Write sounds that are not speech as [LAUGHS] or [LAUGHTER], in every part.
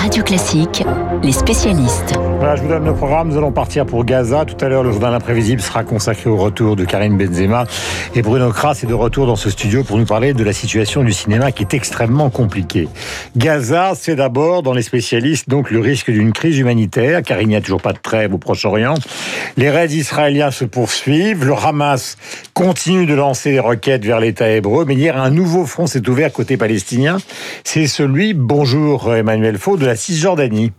Radio Classique, les spécialistes. Voilà, je vous donne le programme. Nous allons partir pour Gaza. Tout à l'heure, le journal imprévisible sera consacré au retour de Karim Benzema. Et Bruno Kras est de retour dans ce studio pour nous parler de la situation du cinéma qui est extrêmement compliquée. Gaza, c'est d'abord, dans les spécialistes, donc le risque d'une crise humanitaire, car il n'y a toujours pas de trêve au Proche-Orient. Les raids israéliens se poursuivent. Le Hamas continue de lancer des requêtes vers l'État hébreu. Mais hier, un nouveau front s'est ouvert côté palestinien. C'est celui, bonjour Emmanuel Faux, de la Cisjordanie.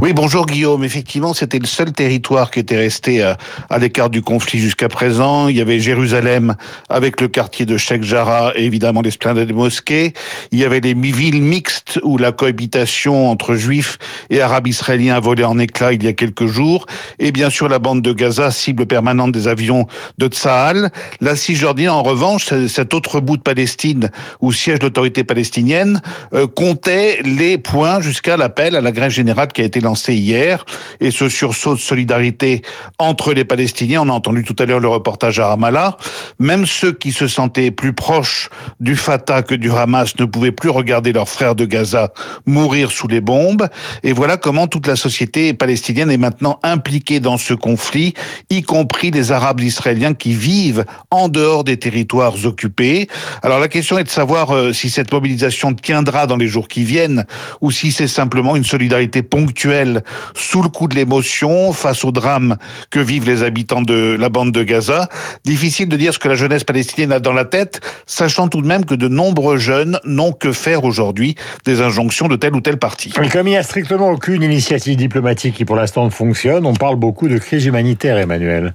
Oui, bonjour Guillaume. Effectivement, c'était le seul territoire qui était resté à, à l'écart du conflit jusqu'à présent. Il y avait Jérusalem avec le quartier de Sheikh Jarrah et évidemment l'esplanade des mosquées. Il y avait les villes mixtes où la cohabitation entre juifs et arabes israéliens a volé en éclats il y a quelques jours. Et bien sûr la bande de Gaza, cible permanente des avions de Tsahal. La Cisjordanie, en revanche, cet autre bout de Palestine où siège l'autorité palestinienne, euh, comptait les points jusqu'à l'appel à la grève générale qui a été lancé hier et ce sursaut de solidarité entre les Palestiniens. On a entendu tout à l'heure le reportage à Ramallah. Même ceux qui se sentaient plus proches du Fatah que du Hamas ne pouvaient plus regarder leurs frères de Gaza mourir sous les bombes. Et voilà comment toute la société palestinienne est maintenant impliquée dans ce conflit, y compris les Arabes israéliens qui vivent en dehors des territoires occupés. Alors la question est de savoir euh, si cette mobilisation tiendra dans les jours qui viennent ou si c'est simplement une solidarité ponctuelle sous le coup de l'émotion face au drame que vivent les habitants de la bande de Gaza. Difficile de dire ce que la jeunesse palestinienne a dans la tête, sachant tout de même que de nombreux jeunes n'ont que faire aujourd'hui des injonctions de tel ou tel parti. comme il n'y a strictement aucune initiative diplomatique qui pour l'instant fonctionne, on parle beaucoup de crise humanitaire, Emmanuel.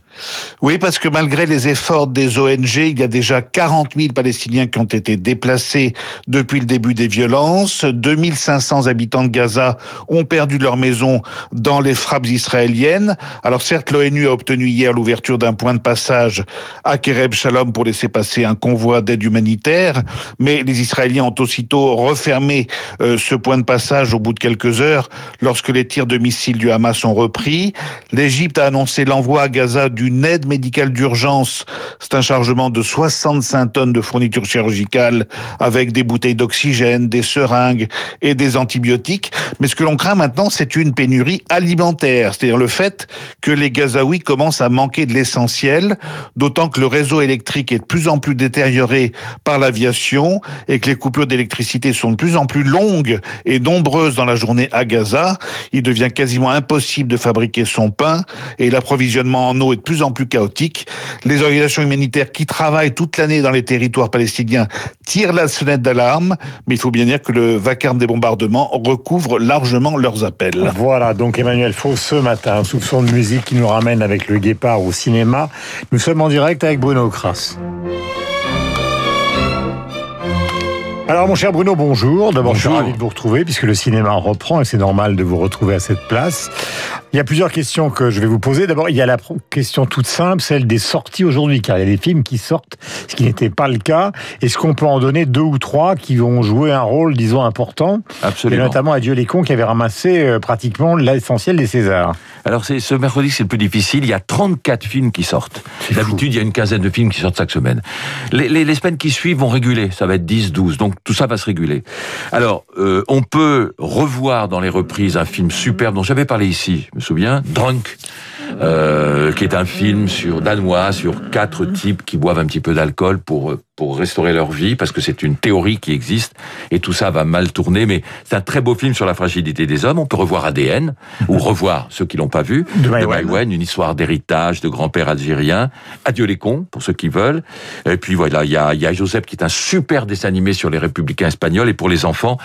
Oui, parce que malgré les efforts des ONG, il y a déjà 40 000 Palestiniens qui ont été déplacés depuis le début des violences. 2500 habitants de Gaza ont perdu de leur maison dans les frappes israéliennes. Alors certes, l'ONU a obtenu hier l'ouverture d'un point de passage à Kereb Shalom pour laisser passer un convoi d'aide humanitaire, mais les Israéliens ont aussitôt refermé euh, ce point de passage au bout de quelques heures lorsque les tirs de missiles du Hamas ont repris. L'Égypte a annoncé l'envoi à Gaza d'une aide médicale d'urgence. C'est un chargement de 65 tonnes de fournitures chirurgicales avec des bouteilles d'oxygène, des seringues et des antibiotiques. Mais ce que l'on craint maintenant, c'est une pénurie alimentaire, c'est-à-dire le fait que les Gazaouis commencent à manquer de l'essentiel, d'autant que le réseau électrique est de plus en plus détérioré par l'aviation et que les coupures d'électricité sont de plus en plus longues et nombreuses dans la journée à Gaza. Il devient quasiment impossible de fabriquer son pain et l'approvisionnement en eau est de plus en plus chaotique. Les organisations humanitaires qui travaillent toute l'année dans les territoires palestiniens tirent la sonnette d'alarme, mais il faut bien dire que le vacarme des bombardements recouvre largement leurs Voilà, donc Emmanuel Faux, ce matin, un soupçon de musique qui nous ramène avec le Guépard au cinéma. Nous sommes en direct avec Bruno Kras. Alors mon cher Bruno, bonjour. D'abord, je suis ravi de vous retrouver puisque le cinéma reprend et c'est normal de vous retrouver à cette place. Il y a plusieurs questions que je vais vous poser. D'abord, il y a la question toute simple, celle des sorties aujourd'hui, car il y a des films qui sortent, ce qui n'était pas le cas. Est-ce qu'on peut en donner deux ou trois qui vont jouer un rôle, disons, important? Absolument. Et notamment Adieu les cons qui avait ramassé euh, pratiquement l'essentiel des Césars. Alors c'est ce mercredi, c'est le plus difficile. Il y a 34 films qui sortent. D'habitude, il y a une quinzaine de films qui sortent chaque semaine. Les, les, les, semaines qui suivent vont réguler. Ça va être 10, 12. Donc tout ça va se réguler. Alors, euh, on peut revoir dans les reprises un film superbe dont j'avais parlé ici, souviens, Drunk. Euh, qui est un film sur danois sur quatre types qui boivent un petit peu d'alcool pour pour restaurer leur vie, parce que c'est une théorie qui existe, et tout ça va mal tourner, mais c'est un très beau film sur la fragilité des hommes. On peut revoir ADN, [LAUGHS] ou revoir ceux qui l'ont pas vu, de Maïwen, une histoire d'héritage de grand-père algérien. Adieu les cons, pour ceux qui veulent. Et puis voilà, il y a, y a Joseph qui est un super dessin animé sur les républicains espagnols, et pour les enfants,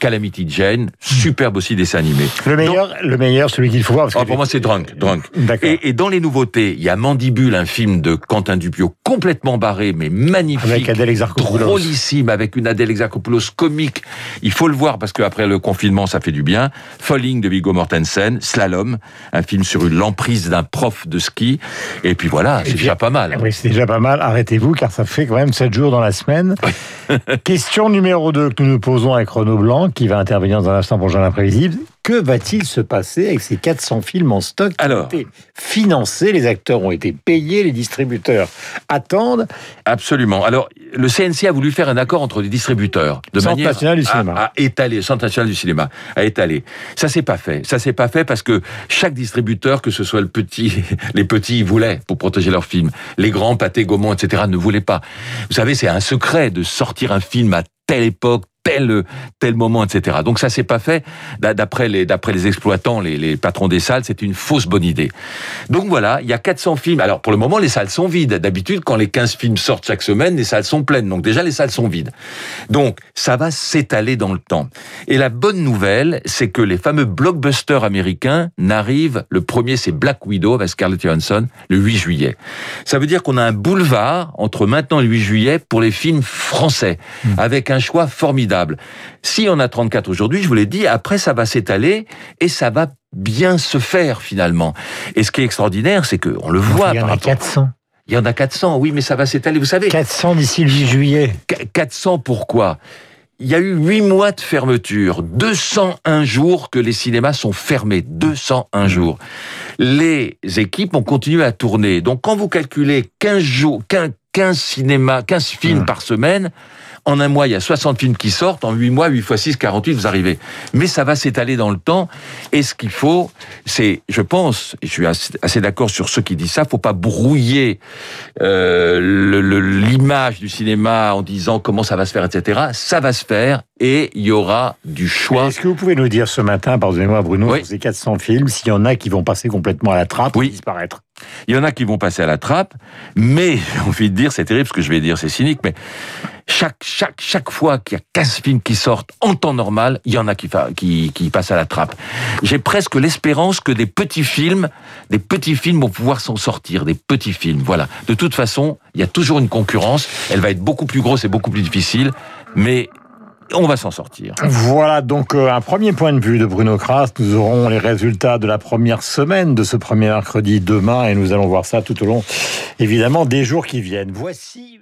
Calamity Jane, superbe aussi dessin animé. Le meilleur, Donc, le meilleur, celui qu'il faut voir. Parce que oh, pour moi, c'est Drunk. Drunk. Et, et, dans les nouveautés, il y a Mandibule, un film de Quentin Dupieux, complètement barré, mais magnifique. Avec Adèle Exarchopoulos. Drôlissime, avec une Adèle Exarchopoulos comique. Il faut le voir parce qu'après le confinement, ça fait du bien. Falling de Viggo Mortensen, Slalom, un film sur une l'emprise d'un prof de ski. Et puis voilà, c'est déjà pas mal. Oui, c'est déjà pas mal. Arrêtez-vous, car ça fait quand même 7 jours dans la semaine. [LAUGHS] Question numéro 2 que nous nous posons avec Renaud Blanc, qui va intervenir dans un instant pour Jean Imprévisible. Que va-t-il se passer avec ces 400 films en stock qui Alors. ont été financés Les acteurs ont été payés, les distributeurs attendent. Absolument. Alors, le CNC a voulu faire un accord entre les distributeurs de Centre manière national du à- cinéma. à, étaler, Centre national du cinéma, à étaler. Ça s'est pas fait. Ça s'est pas fait parce que chaque distributeur, que ce soit le petit, [LAUGHS] les petits, voulaient pour protéger leurs films. Les grands, Pathé, Gaumont, etc., ne voulaient pas. Vous savez, c'est un secret de sortir un film à telle époque, tel tel moment, etc. Donc ça s'est pas fait. D'a- D'après les d'après les exploitants, les, les patrons des salles, c'est une fausse bonne idée. Donc voilà, il y a 400 films. Alors pour le moment, les salles sont vides. D'habitude, quand les 15 films sortent chaque semaine, les salles sont pleines. Donc déjà, les salles sont vides. Donc ça va s'étaler dans le temps. Et la bonne nouvelle, c'est que les fameux blockbusters américains n'arrivent. Le premier, c'est Black Widow avec Scarlett Johansson, le 8 juillet. Ça veut dire qu'on a un boulevard entre maintenant et le 8 juillet pour les films français, avec un choix formidable. Si on a 34 aujourd'hui, je vous l'ai dit, après ça va s'étaler et ça va bien se faire finalement. Et ce qui est extraordinaire, c'est que on le voit. Il y en a rapport- 400. Il y en a 400, oui, mais ça va s'étaler. Vous savez, 400 d'ici le 8 juillet. Qu- 400 pourquoi? Il y a eu 8 mois de fermeture, 201 jours que les cinémas sont fermés, 201 jours. Les équipes ont continué à tourner. Donc quand vous calculez 15 jours, 15, 15 cinémas, 15 films Mmh. par semaine, en un mois, il y a 60 films qui sortent, en 8 mois, 8 fois 6, 48, vous arrivez. Mais ça va s'étaler dans le temps. Et ce qu'il faut, c'est, je pense, et je suis assez, d'accord sur ceux qui disent ça, faut pas brouiller euh, le- le- l'image du cinéma en disant comment ça va se faire, etc. Ça va se faire et il y aura du choix. Est-ce que vous pouvez nous dire ce matin, pardonnez-moi Bruno, Oui. sur ces 400 films, s'il y en a qui vont passer complètement à la trappe Oui. ou disparaître? Il y en a qui vont passer à la trappe, mais j'ai envie de dire, c'est terrible ce que je vais dire, c'est cynique, mais chaque, chaque, chaque fois qu'il y a 15 films qui sortent en temps normal, il y en a qui, qui, qui passent à la trappe. J'ai presque l'espérance que des petits films, des petits films vont pouvoir s'en sortir, des petits films, voilà. De toute façon, il y a toujours une concurrence, elle va être beaucoup plus grosse et beaucoup plus difficile, mais on va s'en sortir. Voilà donc euh, un premier point de vue de Bruno Kras. Nous aurons les résultats de la première semaine de ce premier mercredi demain et nous allons voir ça tout au long, évidemment, des jours qui viennent. Voici